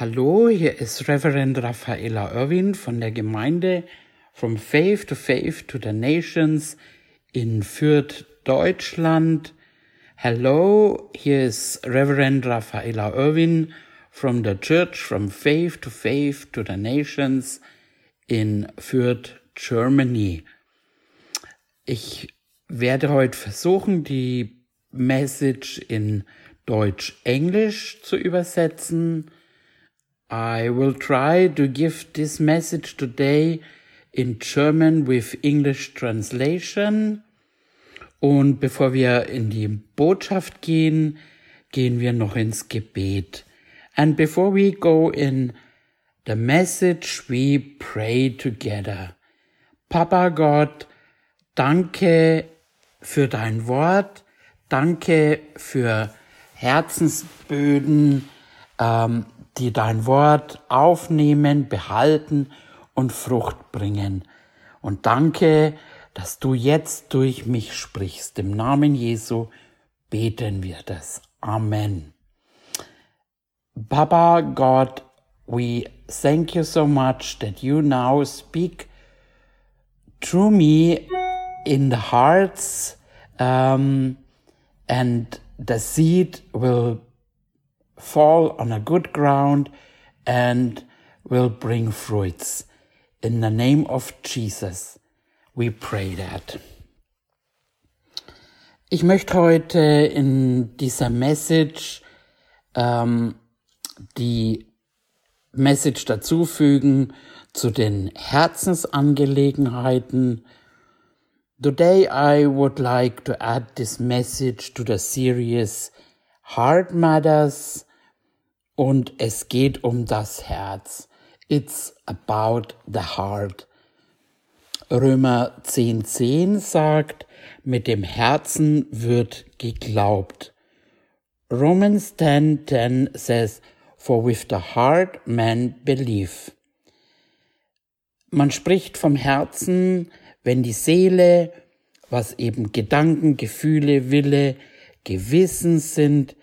Hallo, hier ist Reverend Raffaella Irwin von der Gemeinde From Faith to Faith to the Nations in Fürth, Deutschland. Hello, here is Reverend Raffaella Irwin from the Church From Faith to Faith to the Nations in Fürth, Germany. Ich werde heute versuchen, die Message in Deutsch-Englisch zu übersetzen. I will try to give this message today in German with English translation. Und bevor wir in die Botschaft gehen, gehen wir noch ins Gebet. And before we go in the message, we pray together. Papa Gott, danke für dein Wort, danke für Herzensböden, ähm, die dein Wort aufnehmen, behalten und Frucht bringen. Und danke, dass du jetzt durch mich sprichst. Im Namen Jesu beten wir das. Amen. Baba God, we thank you so much that you now speak through me in the hearts um, and the seed will fall on a good ground and will bring fruits. In the name of Jesus, we pray that. Ich möchte heute in dieser Message ähm, die Message dazufügen zu den Herzensangelegenheiten. Today I would like to add this message to the series Heart Matters und es geht um das Herz. It's about the heart. Römer 10.10 10 sagt, mit dem Herzen wird geglaubt. Romans 10.10 10 says, for with the heart man believe. Man spricht vom Herzen, wenn die Seele, was eben Gedanken, Gefühle, Wille, Gewissen sind,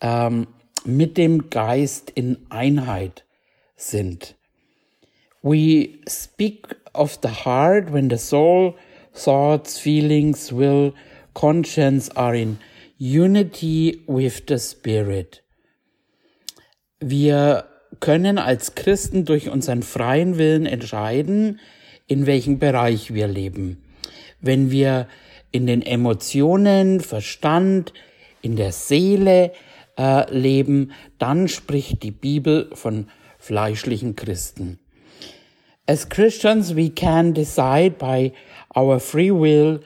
ähm, mit dem Geist in Einheit sind. We speak of the heart when the soul, thoughts, feelings, will, conscience are in unity with the spirit. Wir können als Christen durch unseren freien Willen entscheiden, in welchem Bereich wir leben. Wenn wir in den Emotionen, Verstand, in der Seele äh, leben, dann spricht die Bibel von fleischlichen Christen. As Christians, we can decide by our free will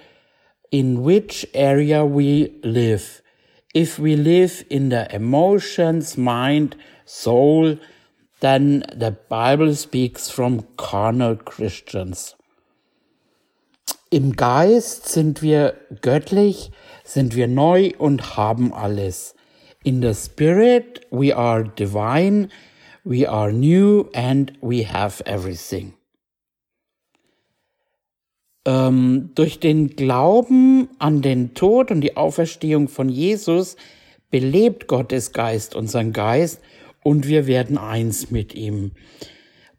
in which area we live. If we live in the emotions, mind, soul, then the Bible speaks from carnal Christians. Im Geist sind wir göttlich, sind wir neu und haben alles. In the Spirit, we are divine, we are new, and we have everything. Ähm, durch den Glauben an den Tod und die Auferstehung von Jesus belebt Gottes Geist unseren Geist und wir werden eins mit ihm.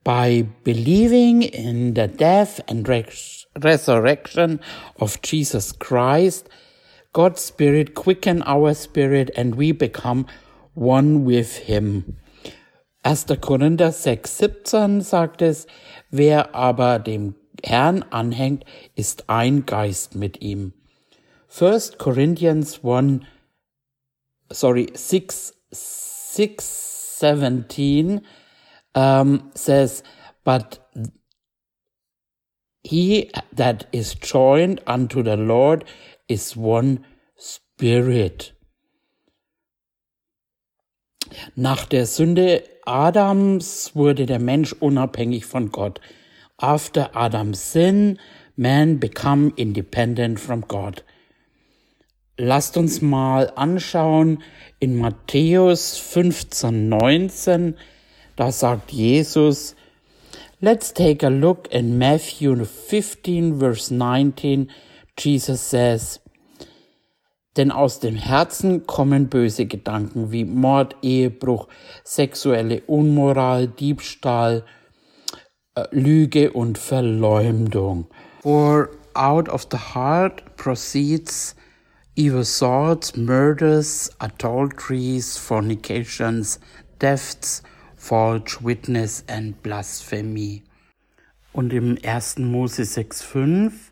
By believing in the death and resurrection of Jesus Christ, God's Spirit quicken our spirit and we become one with Him. 1. Korinther 6, 17 sagt es, wer aber dem Herrn anhängt, ist ein Geist mit ihm. 1 Corinthians 1, sorry, 6, 6, 17 um, says, but he that is joined unto the Lord is one spirit. Nach der Sünde Adams wurde der Mensch unabhängig von Gott. After Adam's sin, man become independent from God. Lasst uns mal anschauen in Matthäus 15, 19, da sagt Jesus, Let's take a look in Matthew 15, verse 19. Jesus says, Denn aus dem Herzen kommen böse Gedanken wie Mord, Ehebruch, sexuelle Unmoral, Diebstahl, äh, Lüge und Verleumdung. For out of the heart proceeds evil thoughts, murders, adulteries, fornications, thefts, false witness and blasphemy. Und im 1. Mose 6,5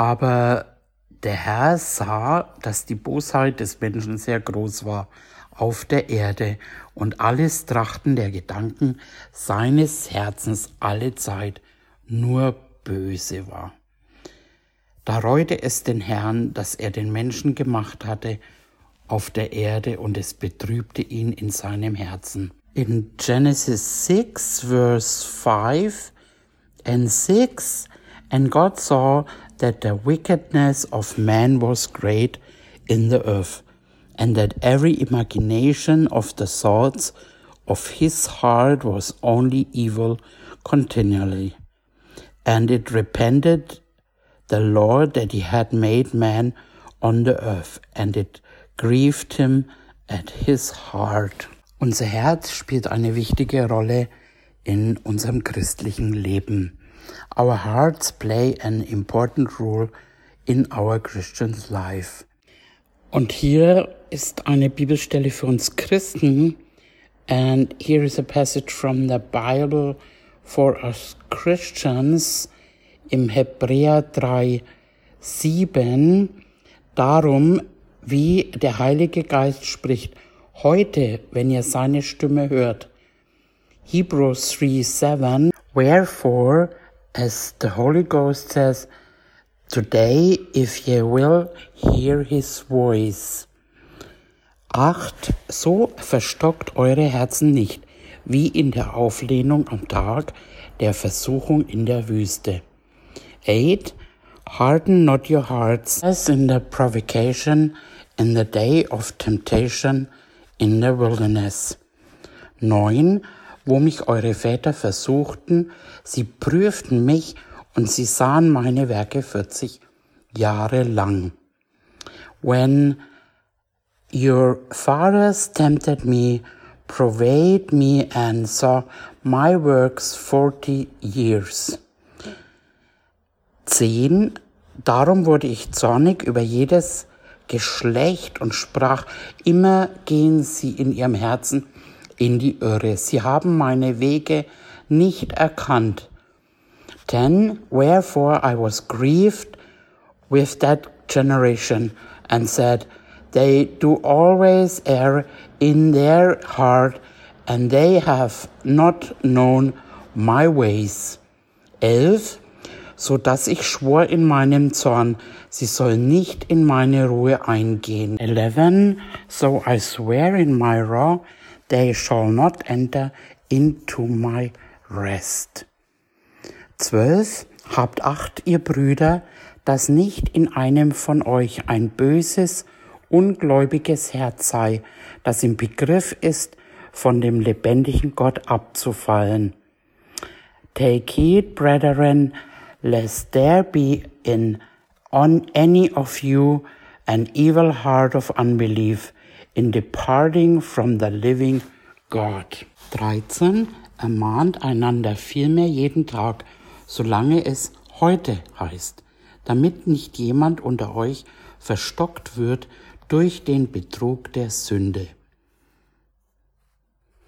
aber der Herr sah, dass die Bosheit des Menschen sehr groß war auf der Erde und alles Trachten der Gedanken seines Herzens alle Zeit nur böse war. Da reute es den Herrn, dass er den Menschen gemacht hatte auf der Erde und es betrübte ihn in seinem Herzen. In Genesis 6, verse 5 and 6, and God saw that the wickedness of man was great in the earth, and that every imagination of the thoughts of his heart was only evil continually. And it repented the Lord that he had made man on the earth, and it grieved him at his heart. Unser Herz spielt eine wichtige Rolle in unserem christlichen Leben. Our hearts play an important role in our Christian life. Und hier ist eine Bibelstelle für uns Christen. And here is a passage from the Bible for us Christians im Hebräer 3, 7. Darum, wie der Heilige Geist spricht, heute, wenn ihr seine Stimme hört. Hebrews 3, 7. Wherefore, as the Holy Ghost says, Today, if ye will hear his voice. Acht, so verstockt eure Herzen nicht, wie in der Auflehnung am Tag der Versuchung in der Wüste. Eight, harden not your hearts as in the provocation in the day of temptation in the wilderness. Neun, wo mich eure Väter versuchten, sie prüften mich und sie sahen meine Werke 40 Jahre lang. When your fathers tempted me, provoked me and saw my works 40 years. 10. Darum wurde ich zornig über jedes Geschlecht und sprach, immer gehen sie in ihrem Herzen in die Irre. Sie haben meine Wege nicht erkannt. Then, wherefore I was grieved with that generation and said, They do always err in their heart, and they have not known my ways. 11. So dass ich schwor in meinem Zorn, sie soll nicht in meine Ruhe eingehen. 11. So I swear in my wrath, they shall not enter into my rest. 12. Habt Acht, ihr Brüder, dass nicht in einem von euch ein böses, ungläubiges Herz sei, das im Begriff ist, von dem lebendigen Gott abzufallen. Take heed, brethren, lest there be in on any of you an evil heart of unbelief in departing from the living God. 13. Ermahnt einander vielmehr jeden Tag, solange es heute heißt, damit nicht jemand unter euch verstockt wird durch den Betrug der Sünde.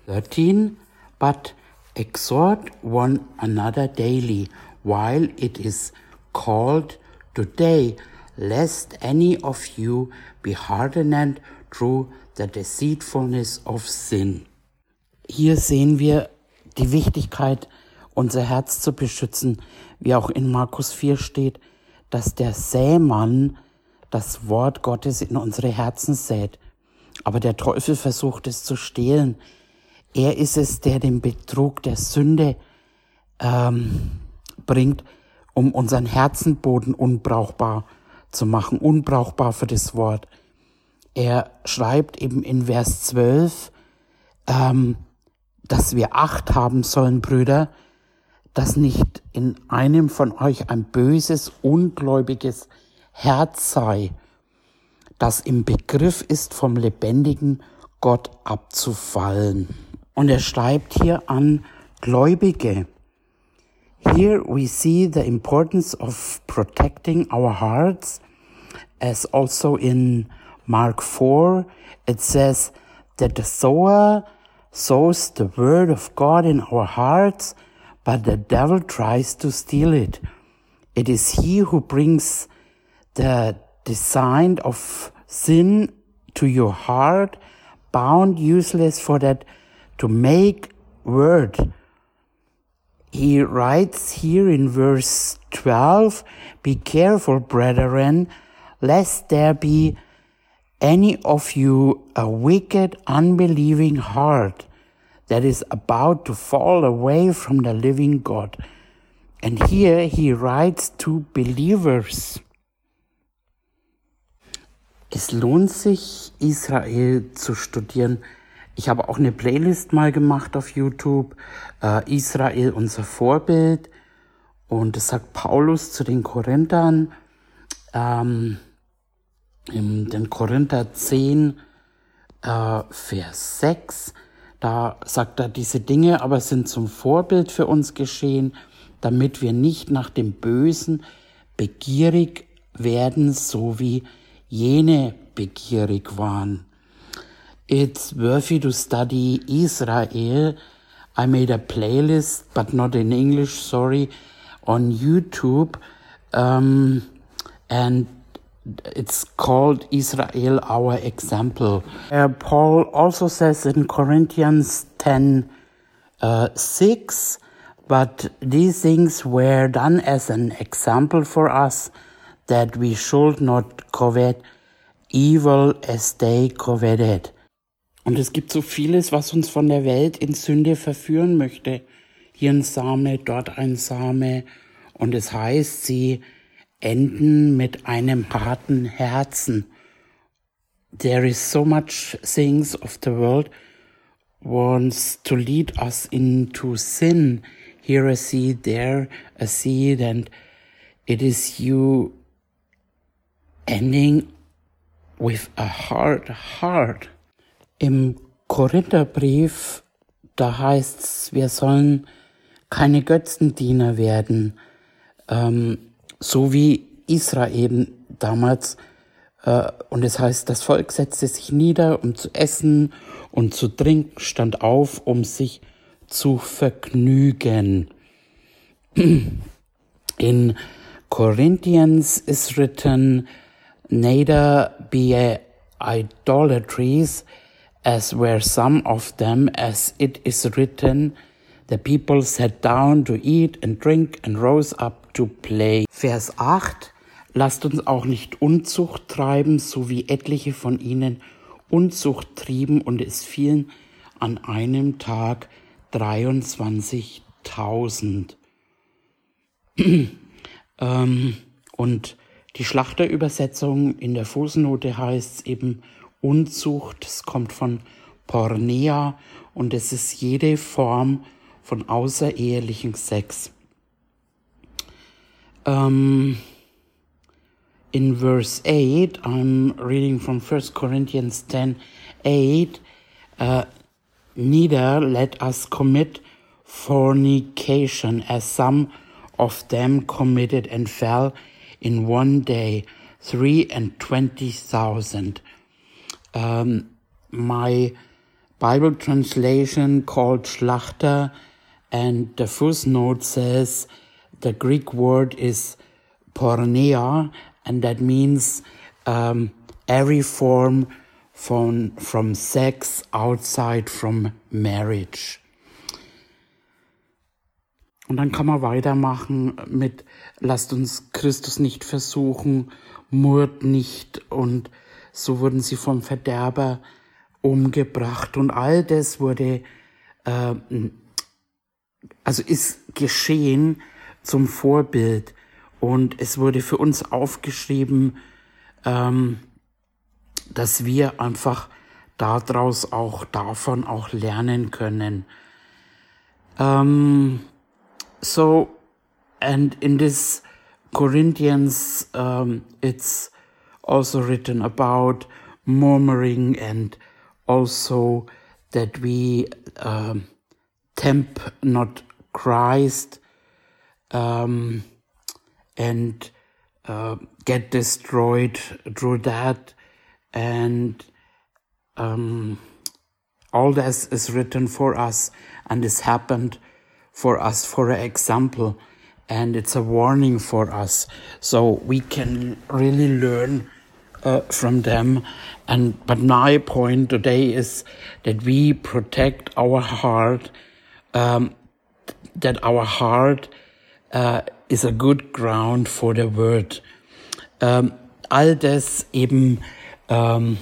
13. But exhort one another daily, while it is called today, lest any of you be hardened through the deceitfulness of sin. Hier sehen wir die Wichtigkeit, unser Herz zu beschützen, wie auch in Markus 4 steht, dass der Sämann das Wort Gottes in unsere Herzen sät. Aber der Teufel versucht es zu stehlen. Er ist es, der den Betrug der Sünde ähm, bringt, um unseren Herzenboden unbrauchbar zu machen, unbrauchbar für das Wort. Er schreibt eben in Vers 12, ähm, dass wir Acht haben sollen, Brüder, dass nicht in einem von euch ein böses, ungläubiges Herz sei. das im Begriff ist, vom lebendigen Gott abzufallen. Und er schreibt hier an Gläubige. Here we see the importance of protecting our hearts, as also in Mark 4, it says that the sower sows the word of God in our hearts, but the devil tries to steal it. It is he who brings the design of sin to your heart, bound useless for that to make word. He writes here in verse 12, be careful, brethren, lest there be any of you a wicked, unbelieving heart that is about to fall away from the living God. And here he writes to believers. Es lohnt sich, Israel zu studieren. Ich habe auch eine Playlist mal gemacht auf YouTube. Äh, Israel, unser Vorbild. Und es sagt Paulus zu den Korinthern, ähm, in den Korinther 10, äh, Vers 6, da sagt er diese Dinge, aber sind zum Vorbild für uns geschehen, damit wir nicht nach dem Bösen begierig werden, so wie jene begierig waren. It's worthy to study Israel. I made a playlist, but not in English, sorry, on YouTube. Um, and it's called Israel Our Example. Uh, Paul also says in Corinthians 10 uh, 6, but these things were done as an example for us that we should not covet evil as they coveted. Und es gibt so vieles, was uns von der Welt in Sünde verführen möchte. Hier ein Same, dort ein Same. Und es heißt, sie enden mit einem harten Herzen. There is so much things of the world wants to lead us into sin. Here a seed, there a seed, and it is you ending with a hard heart. Im Korintherbrief, da heißt's, wir sollen keine Götzendiener werden, ähm, so wie Israel damals. Äh, und es heißt, das Volk setzte sich nieder, um zu essen und zu trinken, stand auf, um sich zu vergnügen. In Corinthians is written, neither be idolatries, as were some of them, as it is written, the people sat down to eat and drink and rose up to play. Vers 8. Lasst uns auch nicht Unzucht treiben, so wie etliche von ihnen Unzucht trieben und es fielen an einem Tag 23.000. ähm, und die Schlachterübersetzung in der Fußnote heißt eben Unzucht. Es kommt von Pornea und es ist jede Form von außerehelichem Sex. Um, in verse 8, I'm reading from 1 Corinthians 10 8. Uh, Neither let us commit fornication, as some of them committed and fell in one day, three and twenty thousand. Um, my Bible translation called Schlachter, and the footnote says the Greek word is porneia, and that means um, every form from, from sex outside from marriage. Und dann kann man weitermachen mit, lasst uns Christus nicht versuchen, murrt nicht und so wurden sie vom Verderber umgebracht und all das wurde, äh, also ist geschehen zum Vorbild und es wurde für uns aufgeschrieben, ähm, dass wir einfach daraus auch davon auch lernen können. Um, so, and in this Corinthians, um, it's also written about murmuring and also that we um, tempt not Christ um, and uh, get destroyed through that. And um, all this is written for us and is happened for us for example. And it's a warning for us. So we can really learn uh, from them. And but my point today is that we protect our heart, um, that our heart uh, is a good ground for the word. Um, all das eben ähm,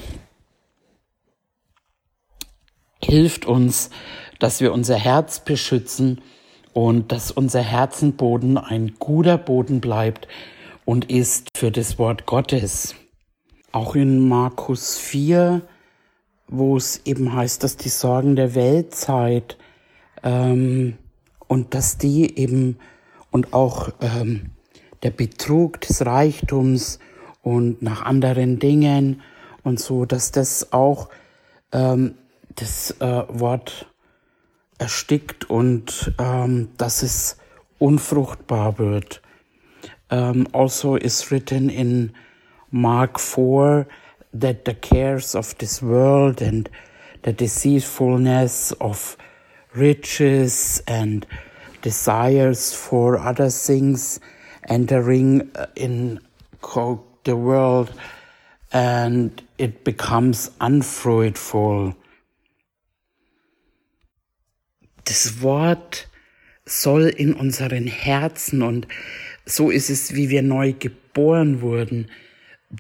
hilft uns, dass wir unser Herz beschützen und dass unser Herzenboden ein guter Boden bleibt und ist für das Wort Gottes. Auch in Markus 4, wo es eben heißt, dass die Sorgen der Weltzeit ähm, und dass die eben und auch ähm, der Betrug des Reichtums und nach anderen Dingen und so, dass das auch ähm, das äh, Wort erstickt und ähm, dass es unfruchtbar wird. Um, also is written in Mark 4 that the cares of this world and the deceitfulness of riches and desires for other things entering uh, in the world and it becomes unfruitful. Das Wort soll in unseren Herzen und so ist es, wie wir neu geboren wurden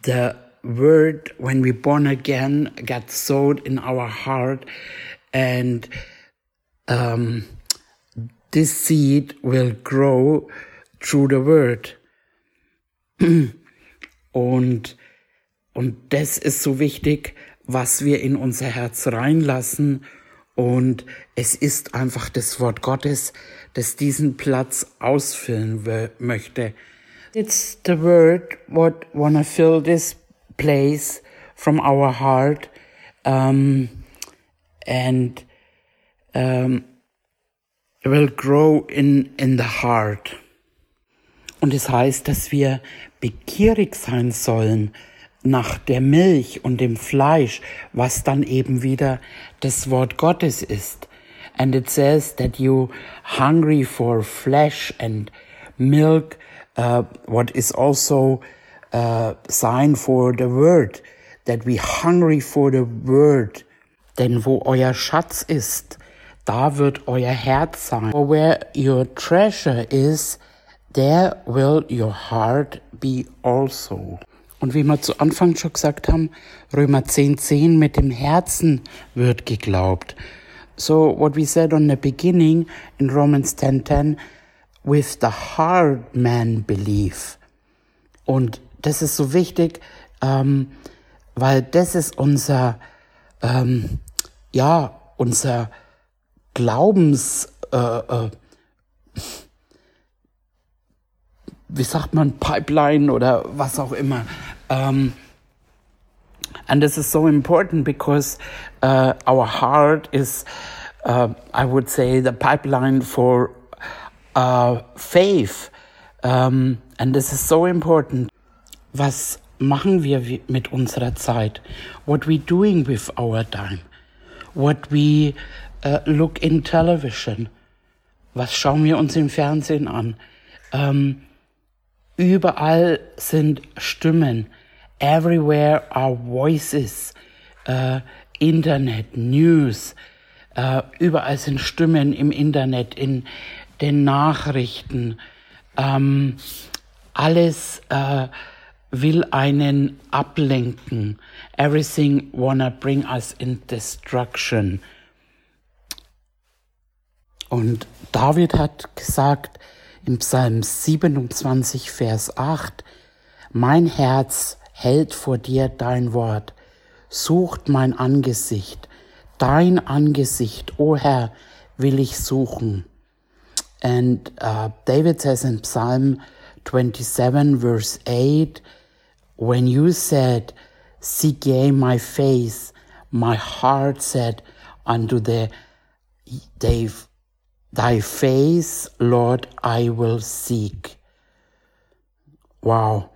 the word when we born again got sowed in our heart and um, this seed will grow through the word. Und und das ist so wichtig was wir in unser Herz reinlassen. Und es ist einfach das Wort Gottes das diesen Platz ausfüllen möchte. It's the word what wanna fill this place from our heart. Um, and um, will grow in, in the heart. Und es heißt, dass wir begierig sein sollen nach der Milch und dem Fleisch, was dann eben wieder das Wort Gottes ist. And it says that you hungry for flesh and milk uh, what is also a uh, sign for the word, that we hungry for the word. Denn wo euer Schatz ist, da wird euer Herz sein. For where your treasure is, there will your heart be also. Und wie wir zu Anfang schon gesagt haben, Römer 10, 10, mit dem Herzen wird geglaubt. So what we said on the beginning in Romans 10, 10, with the heart man believe. Und das ist so wichtig, ähm, weil das ist unser, ähm, ja, unser Glaubens, äh, äh, wie sagt man, Pipeline oder was auch immer. Um, and this is so important because uh, our heart is, uh, I would say, the pipeline for uh, faith. Um, and this is so important. Was machen wir mit unserer Zeit? What we doing with our time? What we uh, look in television? Was schauen wir uns im Fernsehen an? Um, überall sind Stimmen. Everywhere are voices. Uh, Internet, News. Uh, überall sind Stimmen im Internet, in den Nachrichten, ähm, alles äh, will einen ablenken. Everything wanna bring us in destruction. Und David hat gesagt im Psalm 27, Vers 8, Mein Herz hält vor dir dein Wort, sucht mein Angesicht, dein Angesicht, o Herr, will ich suchen. And uh, David says in Psalm 27, verse 8, when you said, Seek ye my face, my heart said unto the, thy, thy face, Lord, I will seek. Wow.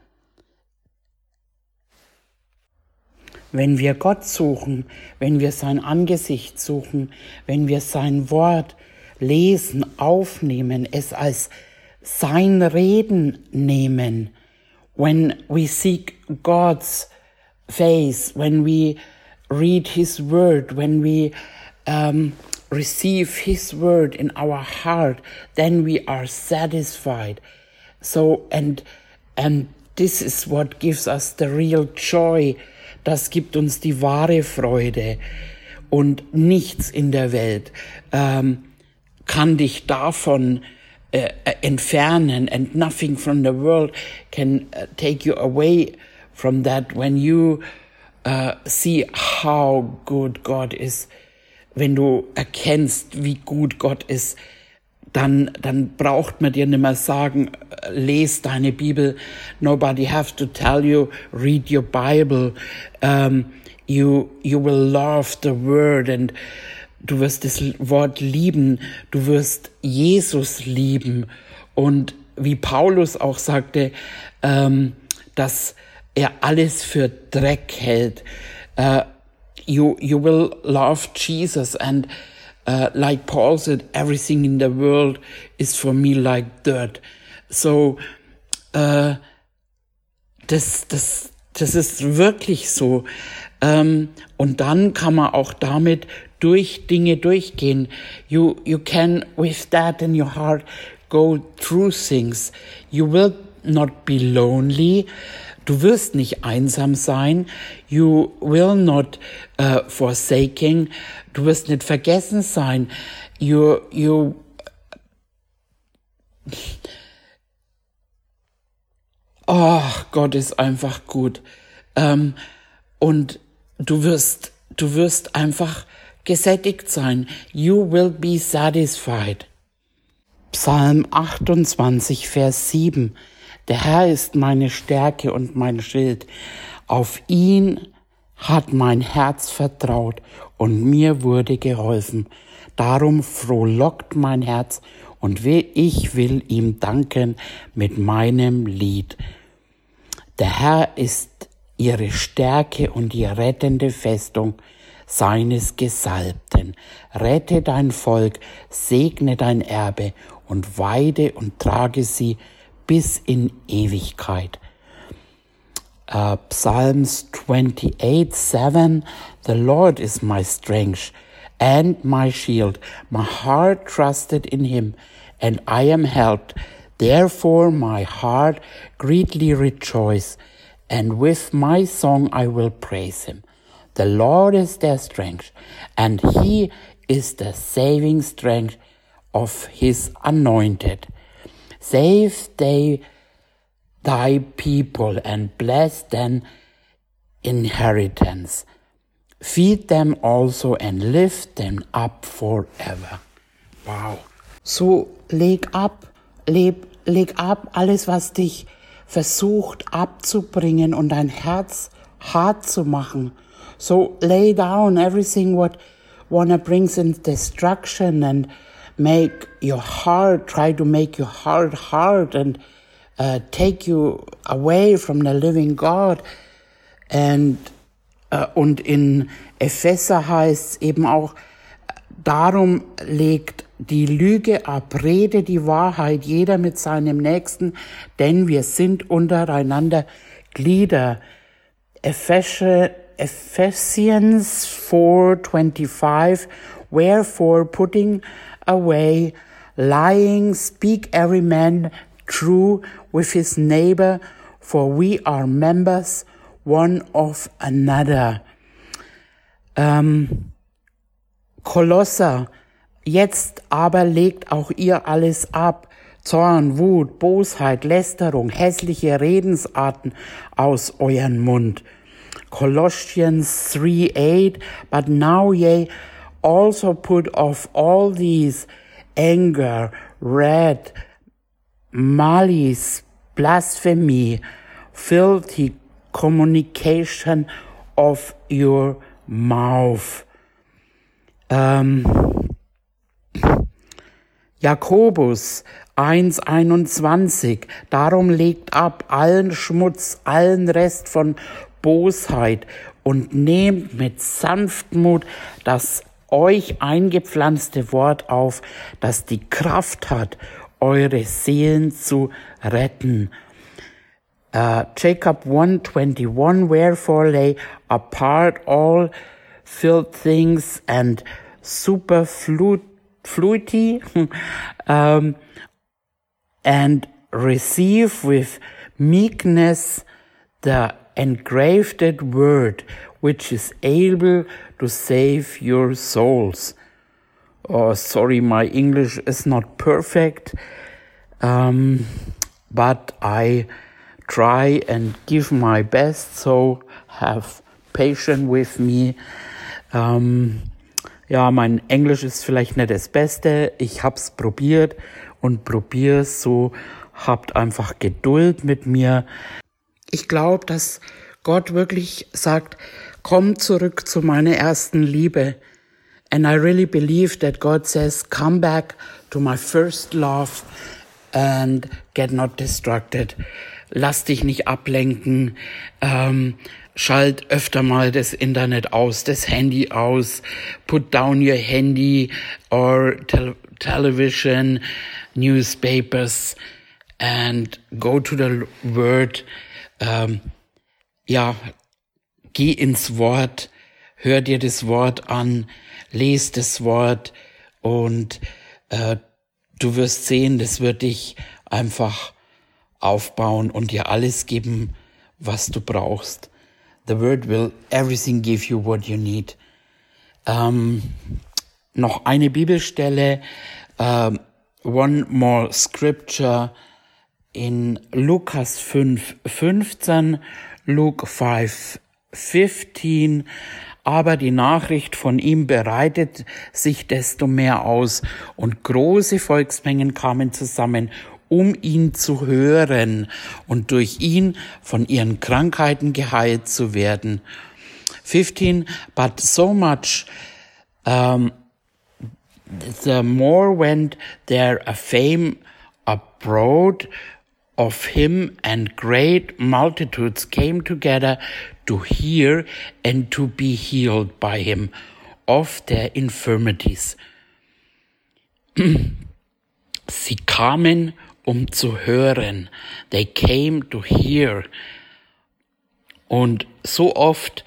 Wenn wir Gott suchen, wenn wir sein Angesicht suchen, wenn wir sein Wort lesen, aufnehmen, es als sein Reden nehmen, when we seek God's face, when we read His word, when we um, receive His word in our heart, then we are satisfied. So, and, and this is what gives us the real joy. Das gibt uns die wahre Freude. Und nichts in der Welt ähm, kann dich davon äh, entfernen. And nothing from the world can uh, take you away from that when you uh, see how good God is. Wenn du erkennst, wie gut Gott ist, dann, dann braucht man dir nicht mehr sagen, les deine Bibel. Nobody have to tell you, read your Bible. Um, you, you will love the word and du wirst das Wort lieben. Du wirst Jesus lieben. Und wie Paulus auch sagte, ähm, dass er alles für Dreck hält. Uh, you, you will love Jesus and uh, like Paul said, everything in the world is for me like dirt. So, uh, das, das, das ist wirklich so. Ähm, und dann kann man auch damit durch Dinge durchgehen. You, you can, with that in your heart, go through things. You will not be lonely. Du wirst nicht einsam sein. You will not uh, forsaking. Du wirst nicht vergessen sein. You, you, oh, Gott ist einfach gut. Ähm, und du wirst, du wirst einfach gesättigt sein. You will be satisfied. Psalm 28, Vers 7. Der Herr ist meine Stärke und mein Schild. Auf ihn hat mein Herz vertraut und mir wurde geholfen. Darum frohlockt mein Herz und ich will ihm danken mit meinem Lied. Der Herr ist ihre Stärke und die rettende Festung seines Gesalbten. Rette dein Volk, segne dein Erbe und weide und trage sie bis in Ewigkeit. Uh, Psalms 28 7 The Lord is my strength and my shield. My heart trusted in him, and I am helped. Therefore, my heart greatly rejoice, and with my song I will praise him. The Lord is their strength, and he is the saving strength of his anointed. Save they thy people and bless them inheritance. Feed them also and lift them up forever. Wow. So leg ab, leb, leg ab alles, was dich versucht abzubringen und dein Herz hart zu machen. So lay down everything what wanna brings in destruction and make your heart, try to make your heart hard and uh, take you away from the living God. And, uh, und in Epheser heißt es eben auch, darum legt die Lüge ab, rede die Wahrheit, jeder mit seinem Nächsten, denn wir sind untereinander Glieder. Epheser, Ephesians 4:25 Wherefore putting away lying speak every man true with his neighbor for we are members one of another. Ähm, Kolosser, jetzt aber legt auch ihr alles ab, Zorn, Wut, Bosheit, Lästerung, hässliche Redensarten aus euren Mund. Colossians 3:8 But now ye also put off all these anger, wrath, malice, blasphemy, filthy communication of your mouth. Ähm, Jakobus 1,21. Darum legt ab allen Schmutz, allen Rest von Bosheit und nehmt mit Sanftmut das euch eingepflanzte Wort auf, das die Kraft hat, eure Seelen zu retten. Uh, Jacob 1:21 Wherefore lay apart all filth things and superfluity um, and receive with meekness the engraved word which is able to save your souls. Oh, sorry, my English is not perfect, um, but I try and give my best, so have patience with me. Ähm, ja, mein Englisch ist vielleicht nicht das Beste. Ich hab's probiert und probier's so. Habt einfach Geduld mit mir. Ich glaube, dass Gott wirklich sagt, komm zurück zu meiner ersten Liebe. And I really believe that God says, come back to my first love and get not distracted lass dich nicht ablenken, ähm, schalt öfter mal das Internet aus, das Handy aus, put down your handy or te television, newspapers and go to the word. Ähm, ja, geh ins Wort, hör dir das Wort an, les das Wort und äh, du wirst sehen, das wird dich einfach aufbauen und dir alles geben, was du brauchst. The Word will everything give you what you need. Ähm, noch eine Bibelstelle, ähm, one more scripture in Lukas 5, 15, Luke 5, 15, aber die Nachricht von ihm bereitet sich desto mehr aus und große Volksmengen kamen zusammen, um ihn zu hören und durch ihn von ihren Krankheiten geheilt zu werden. 15, but so much, um, the more went there a fame abroad of him and great multitudes came together to hear and to be healed by him of their infirmities. Sie kamen um zu hören. They came to hear. Und so oft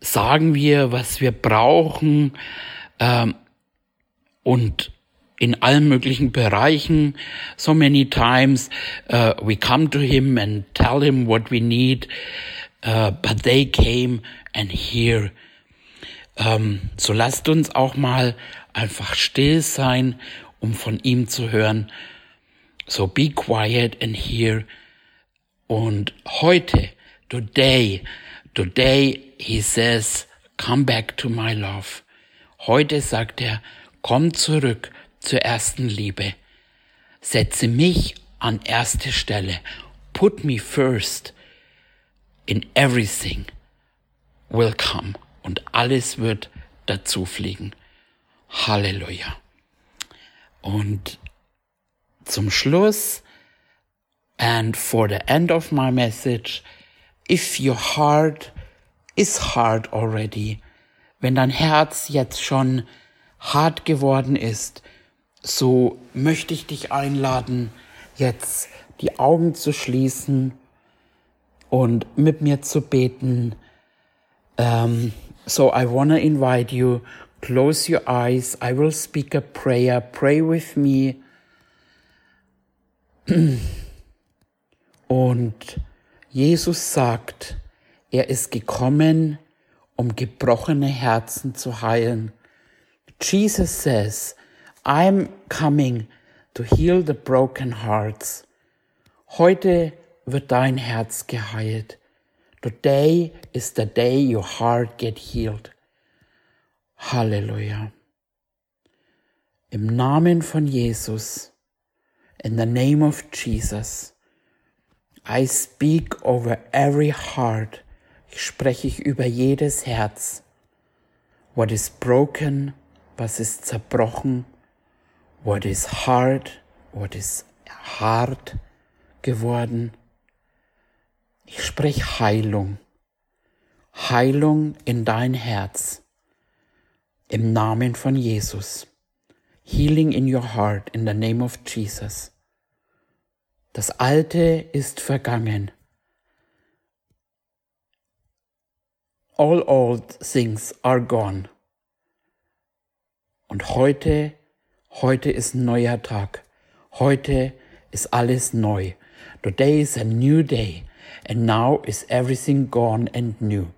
sagen wir, was wir brauchen ähm, und in allen möglichen Bereichen. So many times uh, we come to him and tell him what we need, uh, but they came and hear. Ähm, so lasst uns auch mal einfach still sein, um von ihm zu hören So be quiet and hear. Und heute, today, today he says, come back to my love. Heute sagt er, komm zurück zur ersten Liebe. Setze mich an erste Stelle. Put me first in everything will come. Und alles wird dazu fliegen. Halleluja. Und zum Schluss and for the end of my message, if your heart is hard already, wenn dein Herz jetzt schon hart geworden ist, so möchte ich dich einladen, jetzt die Augen zu schließen und mit mir zu beten. Um, so I want to invite you, close your eyes. I will speak a prayer. Pray with me. Und Jesus sagt, er ist gekommen, um gebrochene Herzen zu heilen. Jesus says, I'm coming to heal the broken hearts. Heute wird dein Herz geheilt. Today is the day your heart get healed. Halleluja. Im Namen von Jesus in the name of Jesus, I speak over every heart. Ich spreche über jedes Herz. What is broken, was ist zerbrochen, what is hard, what is hart geworden. Ich spreche Heilung. Heilung in dein Herz. Im Namen von Jesus. Healing in your heart in the name of Jesus. Das Alte ist vergangen. All old things are gone. Und heute, heute ist ein neuer Tag. Heute ist alles neu. Today is a new day. And now is everything gone and new.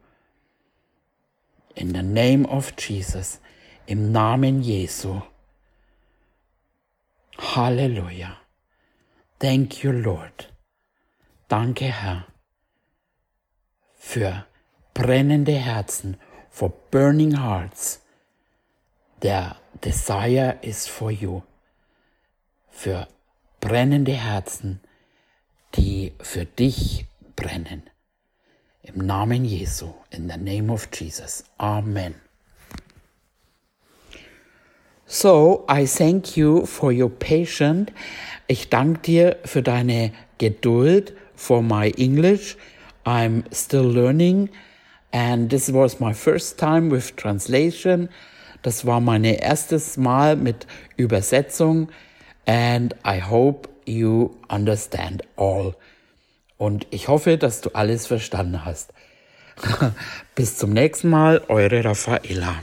In the name of Jesus. Im Namen Jesu. Halleluja. Thank you, Lord. Danke, Herr, für brennende Herzen, for burning hearts. Der desire is for you. Für brennende Herzen, die für dich brennen. Im Namen Jesu, in the name of Jesus. Amen. So, I thank you for your patience Ich danke dir für deine Geduld for my English. I'm still learning and this was my first time with translation. Das war mein erstes Mal mit Übersetzung and I hope you understand all. Und ich hoffe, dass du alles verstanden hast. Bis zum nächsten Mal, eure Raffaella.